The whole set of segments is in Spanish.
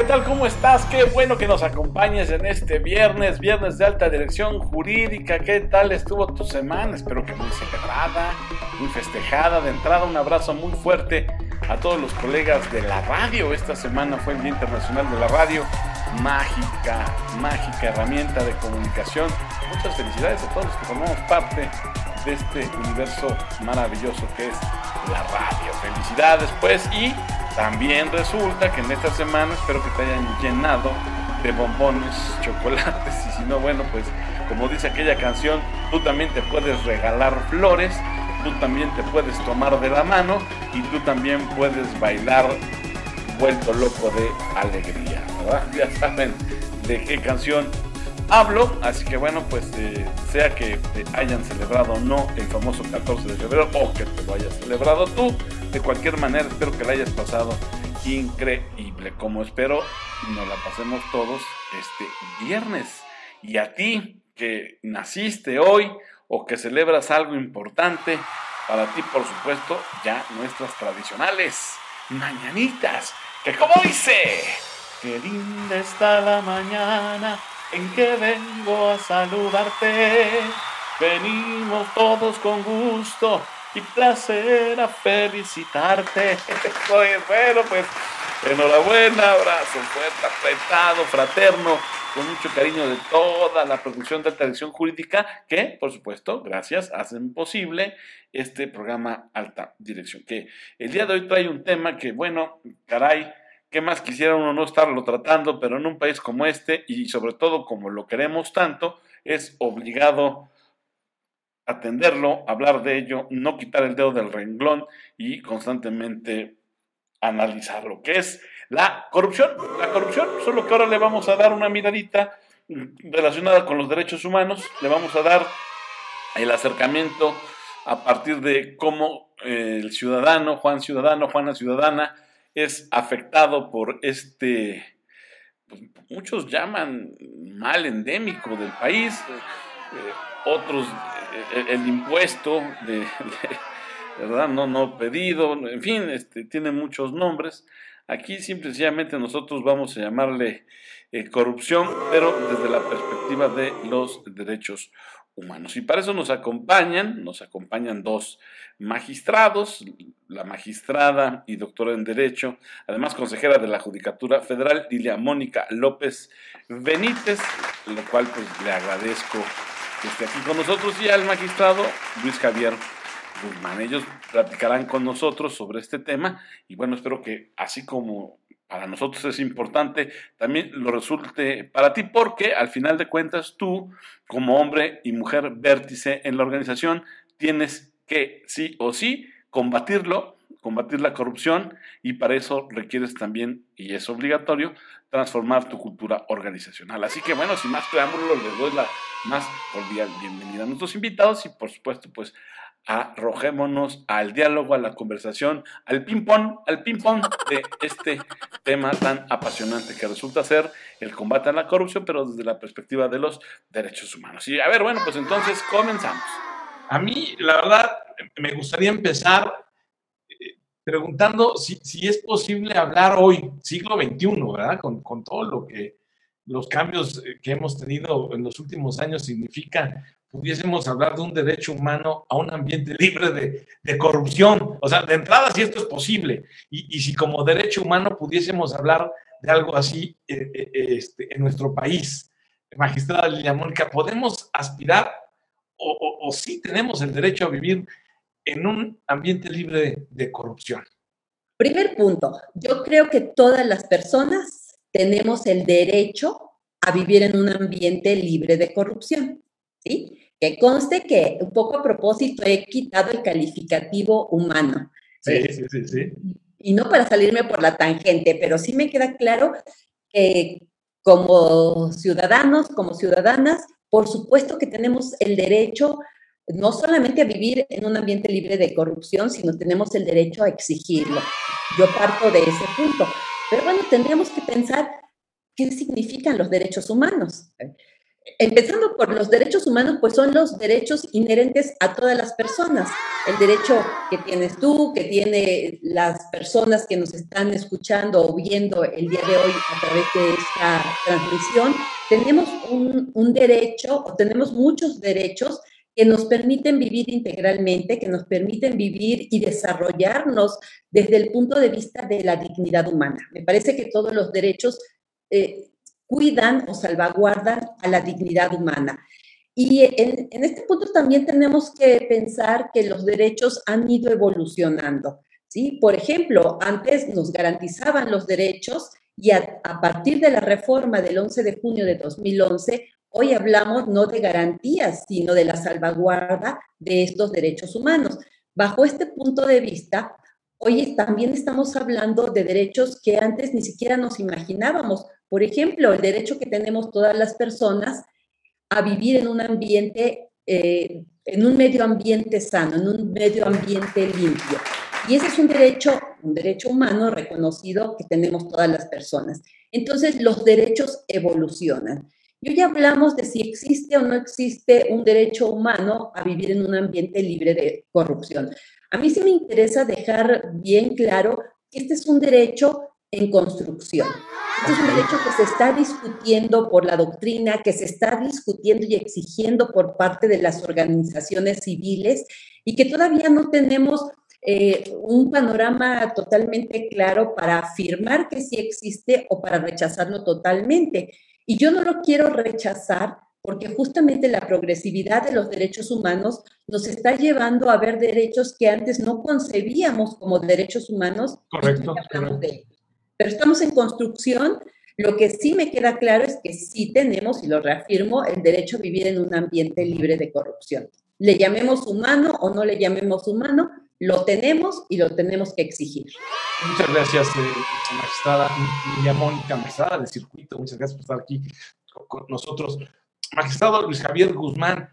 ¿qué tal? ¿Cómo estás? Qué bueno que nos acompañes en este viernes, viernes de alta dirección jurídica. ¿Qué tal estuvo tu semana? Espero que muy celebrada, muy festejada. De entrada, un abrazo muy fuerte a todos los colegas de la radio. Esta semana fue el Día Internacional de la Radio. Mágica, mágica herramienta de comunicación. Muchas felicidades a todos los que formamos parte de este universo maravilloso que es la radio. Felicidades pues y también resulta que en esta semana espero que te hayan llenado de bombones, chocolates y si no, bueno, pues como dice aquella canción, tú también te puedes regalar flores, tú también te puedes tomar de la mano y tú también puedes bailar vuelto loco de alegría, ¿verdad? Ya saben de qué canción hablo, así que bueno, pues eh, sea que te hayan celebrado o no el famoso 14 de febrero o que te lo hayas celebrado tú, de cualquier manera espero que la hayas pasado increíble, como espero nos la pasemos todos este viernes. Y a ti que naciste hoy o que celebras algo importante, para ti por supuesto ya nuestras tradicionales mañanitas, que como dice, qué linda está la mañana en que vengo a saludarte. Venimos todos con gusto y placer a felicitarte. Pues bueno, pues enhorabuena, abrazo fuerte, apretado, fraterno, con mucho cariño de toda la producción de Alta Dirección Jurídica, que, por supuesto, gracias, hacen posible este programa Alta Dirección. Que el día de hoy trae un tema que, bueno, caray, ¿Qué más quisiera uno no estarlo tratando? Pero en un país como este, y sobre todo como lo queremos tanto, es obligado atenderlo, hablar de ello, no quitar el dedo del renglón y constantemente analizar lo que es la corrupción. La corrupción, solo que ahora le vamos a dar una miradita relacionada con los derechos humanos, le vamos a dar el acercamiento a partir de cómo el ciudadano, Juan Ciudadano, Juana Ciudadana, es afectado por este, pues, muchos llaman mal endémico del país, eh, otros eh, el, impuesto de, verdad no no pedido, en fin, este tiene muchos nombres. Aquí simplemente nosotros vamos a llamarle eh, corrupción, pero desde la perspectiva de los derechos humanos. Y para eso nos acompañan, nos acompañan dos magistrados, la magistrada y doctora en Derecho, además consejera de la Judicatura Federal, Lilia Mónica López Benítez, lo cual pues le agradezco que esté aquí con nosotros, y al magistrado Luis Javier Guzmán. Ellos platicarán con nosotros sobre este tema y bueno, espero que así como para nosotros es importante, también lo resulte para ti, porque al final de cuentas tú, como hombre y mujer vértice en la organización, tienes que sí o sí combatirlo, combatir la corrupción y para eso requieres también, y es obligatorio, transformar tu cultura organizacional. Así que bueno, sin más preámbulos, les doy la más cordial bienvenida a nuestros invitados y por supuesto pues arrojémonos al diálogo, a la conversación, al ping-pong, al ping-pong de este tema tan apasionante que resulta ser el combate a la corrupción, pero desde la perspectiva de los derechos humanos. Y a ver, bueno, pues entonces comenzamos. A mí, la verdad, me gustaría empezar preguntando si, si es posible hablar hoy, siglo XXI, ¿verdad? Con, con todo lo que los cambios que hemos tenido en los últimos años significa pudiésemos hablar de un derecho humano a un ambiente libre de, de corrupción. O sea, de entrada, si esto es posible, y, y, si como derecho humano pudiésemos hablar de algo así eh, eh, este, en nuestro país, magistrada Lilia Mónica, ¿podemos aspirar o, o, o, sí tenemos el derecho a vivir en un ambiente libre de, de corrupción? Primer punto, yo creo que todas las personas tenemos el derecho a vivir en un ambiente libre de corrupción. ¿sí? Que conste que un poco a propósito he quitado el calificativo humano. Sí, sí, sí, sí. Y no para salirme por la tangente, pero sí me queda claro que como ciudadanos, como ciudadanas, por supuesto que tenemos el derecho no solamente a vivir en un ambiente libre de corrupción, sino tenemos el derecho a exigirlo. Yo parto de ese punto. Pero bueno, tendríamos que pensar qué significan los derechos humanos. empezando por los derechos humanos, pues son los derechos inherentes a todas las personas. El derecho que tienes tú, que tiene las personas que nos están escuchando o viendo el día de hoy a través de esta transmisión, tenemos un, un derecho o tenemos muchos derechos que nos permiten vivir integralmente, que nos permiten vivir y desarrollarnos desde el punto de vista de la dignidad humana. Me parece que todos los derechos eh, cuidan o salvaguardan a la dignidad humana. Y en, este punto también tenemos que pensar que los derechos han ido evolucionando. ¿sí? Por ejemplo, antes nos garantizaban los derechos y a, partir de la reforma del 11 de junio de 2011, hoy hablamos no de garantías, sino de la salvaguarda de estos derechos humanos. Bajo este punto de vista, hoy también estamos hablando de derechos que antes ni siquiera nos imaginábamos, por ejemplo, el derecho que tenemos todas las personas a vivir en un ambiente, eh, en un medio ambiente sano, en un medio ambiente limpio. Y ese es un derecho, un derecho humano reconocido que tenemos todas las personas. Entonces, los derechos evolucionan. Y hoy hablamos de si existe o no existe un derecho humano a vivir en un ambiente libre de corrupción. A mí sí me interesa dejar bien claro que este es un derecho en construcción. Este es un derecho que se está discutiendo por la doctrina, que se está discutiendo y exigiendo por parte de las organizaciones civiles y que todavía no tenemos eh, un panorama totalmente claro para afirmar que sí existe o para rechazarlo totalmente. Y yo no lo quiero rechazar porque justamente la progresividad de los derechos humanos nos está llevando a ver derechos que antes no concebíamos como derechos humanos. Correcto. correcto pero estamos en construcción. Lo que sí me queda claro es que sí tenemos, y lo reafirmo, el derecho a vivir en un ambiente libre de corrupción. Le llamemos humano o no le llamemos humano, lo tenemos y lo tenemos que exigir. Muchas gracias, eh, magistrada Lilia Mónica Mesada del Circuito. Muchas gracias por estar aquí con nosotros. Magistrado Luis Javier Guzmán,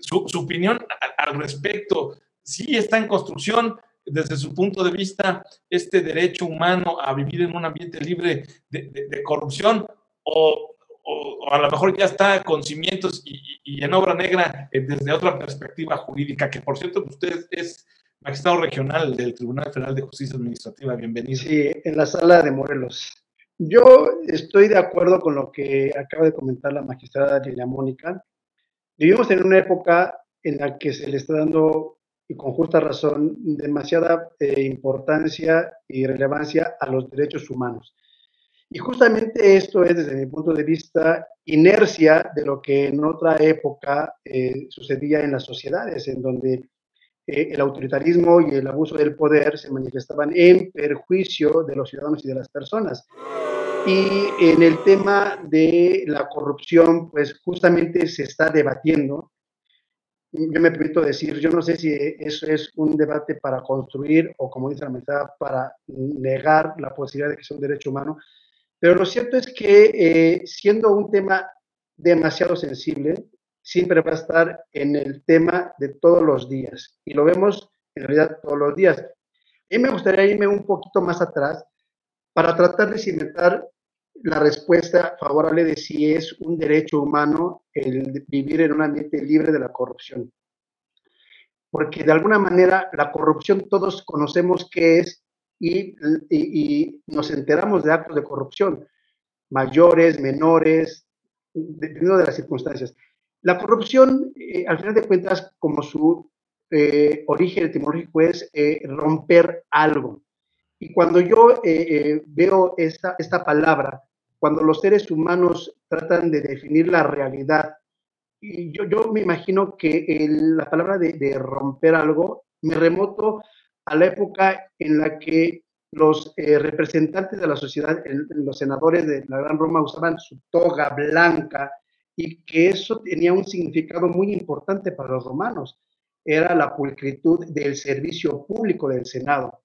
su, su opinión al, respecto, sí está en construcción, desde su punto de vista este derecho humano a vivir en un ambiente libre de, de, de corrupción o, a lo mejor ya está con cimientos y, y, en obra negra eh, desde otra perspectiva jurídica, que por cierto usted es magistrado regional del Tribunal Federal de Justicia Administrativa. Bienvenido. Sí, en la sala de Morelos. Yo estoy de acuerdo con lo que acaba de comentar la magistrada Lilia Mónica. Vivimos en una época en la que se le está dando y con justa razón, demasiada eh, importancia y relevancia a los derechos humanos. Y justamente esto es, desde mi punto de vista, inercia de lo que en otra época eh, sucedía en las sociedades, en donde eh, el autoritarismo y el abuso del poder se manifestaban en perjuicio de los ciudadanos y de las personas. Y en el tema de la corrupción, pues justamente se está debatiendo yo me permito decir, yo no sé si eso es un debate para construir o, como dice la mitad, para negar la posibilidad de que sea un derecho humano, pero lo cierto es que eh, siendo un tema demasiado sensible, siempre va a estar en el tema de todos los días, y lo vemos en realidad todos los días. A mí me gustaría irme un poquito más atrás para tratar de cimentar la respuesta favorable de si es un derecho humano el vivir en un ambiente libre de la corrupción. Porque de alguna manera la corrupción todos conocemos qué es y, y, y nos enteramos de actos de corrupción, mayores, menores, dependiendo de las circunstancias. La corrupción, eh, al final de cuentas, como su eh, origen etimológico es eh, romper algo. Y cuando yo veo esta, palabra, cuando los seres humanos tratan de definir la realidad. Y yo, me imagino que la palabra de, romper algo me remoto a la época en la que los eh, representantes de la sociedad, los senadores de la Gran Roma usaban su toga blanca y que eso tenía un significado muy importante para los romanos. Era la pulcritud del servicio público del Senado.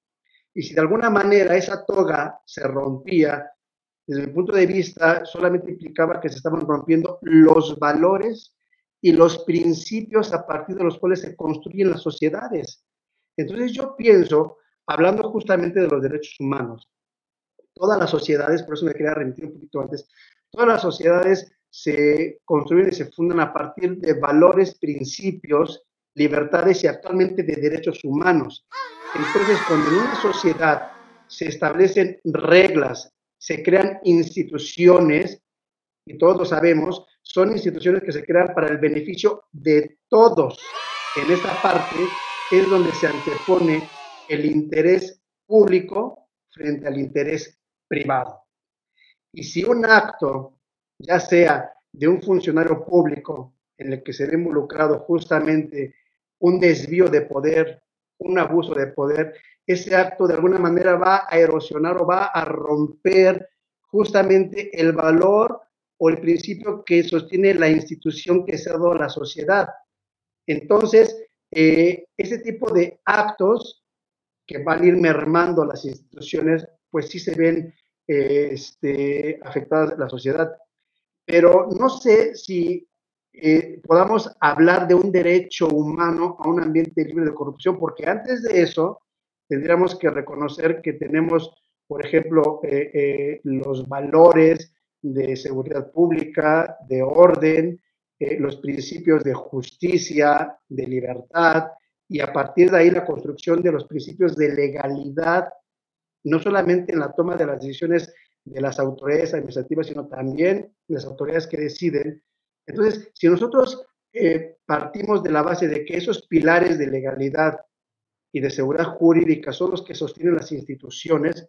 Y si de alguna manera esa toga se rompía, desde mi punto de vista, solamente implicaba que se estaban rompiendo los valores y los principios a partir de los cuales se construyen las sociedades. Entonces yo pienso, hablando justamente de los derechos humanos, todas las sociedades, por eso me quería remitir un poquito antes, todas las sociedades se construyen y se fundan a partir de valores, principios, libertades y actualmente de derechos humanos. Entonces, cuando en una sociedad se establecen reglas, se crean instituciones, y todos lo sabemos, son instituciones que se crean para el beneficio de todos. En esta parte es donde se antepone el interés público frente al interés privado. Y si un acto, ya sea de un funcionario público en el que se ve involucrado justamente un desvío de poder, un abuso de poder, ese acto de alguna manera va a erosionar o va a romper justamente el valor o el principio que sostiene la institución que se ha dado a la sociedad. Entonces, eh, ese tipo de actos que van a ir mermando las instituciones, pues sí se ven eh, este, afectadas la sociedad. Pero no sé si eh, podamos hablar de un derecho humano a un ambiente libre de corrupción, porque antes de eso tendríamos que reconocer que tenemos, por ejemplo, los valores de seguridad pública, de orden, eh, los principios de justicia, de libertad, y a partir de ahí la construcción de los principios de legalidad, no solamente en la toma de las decisiones de las autoridades administrativas, sino también las autoridades que deciden. Entonces, si nosotros eh, partimos de la base de que esos pilares de legalidad y de seguridad jurídica son los que sostienen las instituciones,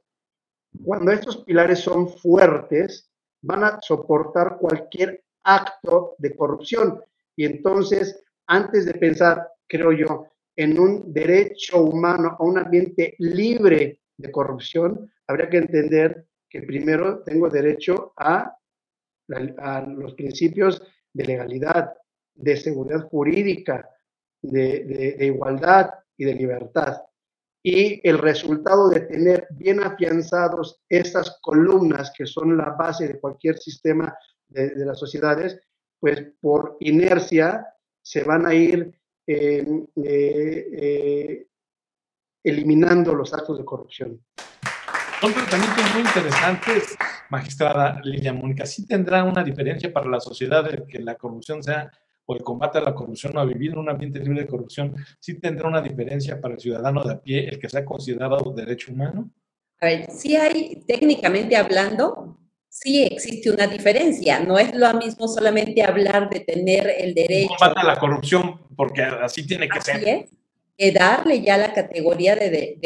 cuando estos pilares son fuertes, van a soportar cualquier acto de corrupción. Y entonces, antes de pensar, creo yo, en un derecho humano a un ambiente libre de corrupción, habría que entender que primero tengo derecho a, los principios de legalidad, de seguridad jurídica, de igualdad y de libertad y el resultado de tener bien afianzados estas columnas que son la base de cualquier sistema de, las sociedades, pues por inercia se van a ir eh, eh, eliminando los actos de corrupción. Son tratamientos muy interesantes, magistrada Lilia Mónica. ¿Sí tendrá una diferencia para la sociedad de que la corrupción sea o el combate a la corrupción o a vivir en un ambiente libre de corrupción, sí tendrá una diferencia para el ciudadano de a pie, el que sea considerado derecho humano? A ver, sí hay, técnicamente hablando, sí existe una diferencia. No es lo mismo solamente hablar de tener el derecho. Combate a la corrupción, porque así tiene que ser. Es, que darle ya la categoría de,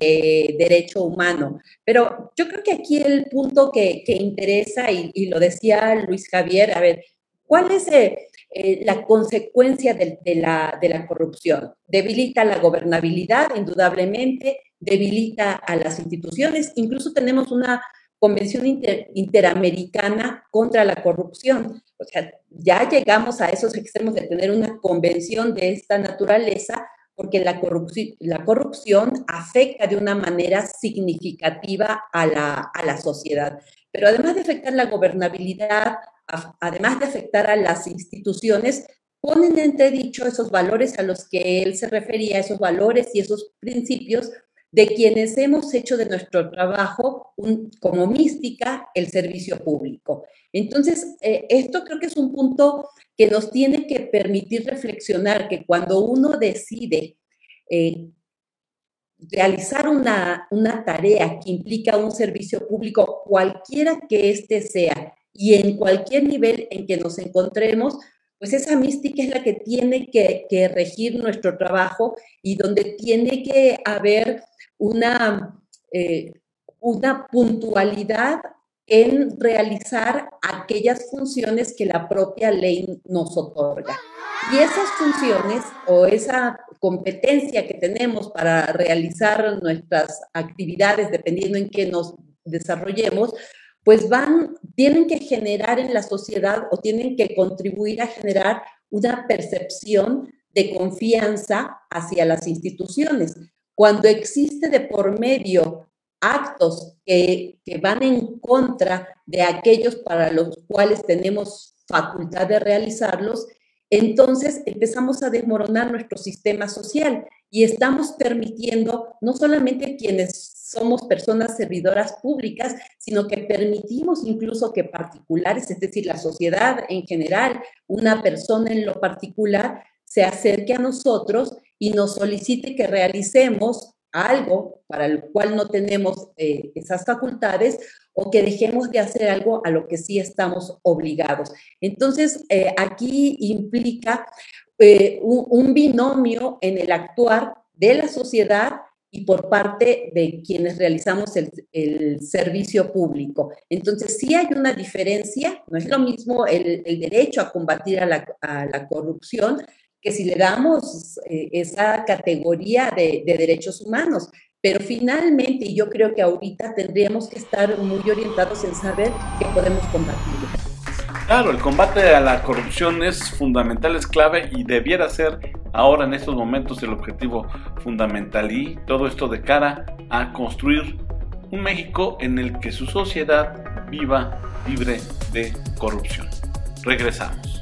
derecho humano. Pero yo creo que aquí el punto que, interesa, y, y, lo decía Luis Javier, a ver, ¿cuál es el eh, la consecuencia de, la, de, la, corrupción. Debilita la gobernabilidad, indudablemente, debilita a las instituciones. Incluso tenemos una convención interamericana contra la corrupción. O sea, ya llegamos a esos extremos de tener una convención de esta naturaleza porque la, corrupción afecta de una manera significativa a la, a la sociedad. Pero además de afectar la gobernabilidad, además de afectar a las instituciones, ponen entredicho esos valores a los que él se refería, esos valores y esos principios de quienes hemos hecho de nuestro trabajo como mística el servicio público. Entonces, eh, esto creo que es un punto que nos tiene que permitir reflexionar que cuando uno decide eh, realizar una, una tarea que implica un servicio público, cualquiera que éste sea, y en cualquier nivel en que nos encontremos, pues esa mística es la que tiene que, regir nuestro trabajo y donde tiene que haber una, eh, una puntualidad en realizar aquellas funciones que la propia ley nos otorga. Y esas funciones o esa competencia que tenemos para realizar nuestras actividades, dependiendo en qué nos desarrollemos, pues van, tienen que generar en la sociedad o tienen que contribuir a generar una percepción de confianza hacia las instituciones. Cuando existe de por medio actos que, que van en contra de aquellos para los cuales tenemos facultad de realizarlos, entonces empezamos a desmoronar nuestro sistema social y estamos permitiendo no solamente quienes somos personas servidoras públicas, sino que permitimos incluso que particulares, es decir, la sociedad en general, una persona en lo particular, se acerque a nosotros y nos solicite que realicemos algo para el cual no tenemos eh, esas facultades o que dejemos de hacer algo a lo que sí estamos obligados. Entonces, eh, aquí implica eh, un, binomio en el actuar de la sociedad y por parte de quienes realizamos el, servicio público. Entonces, sí hay una diferencia, no es lo mismo el, derecho a combatir a la, a la corrupción que si le damos eh, esa categoría de, derechos humanos. Pero finalmente, y yo creo que ahorita tendríamos que estar muy orientados en saber que podemos combatirlo. Claro, el combate a la corrupción es fundamental, es clave y debiera ser ahora en estos momentos el objetivo fundamental y todo esto de cara a construir un México en el que su sociedad viva libre de corrupción. Regresamos.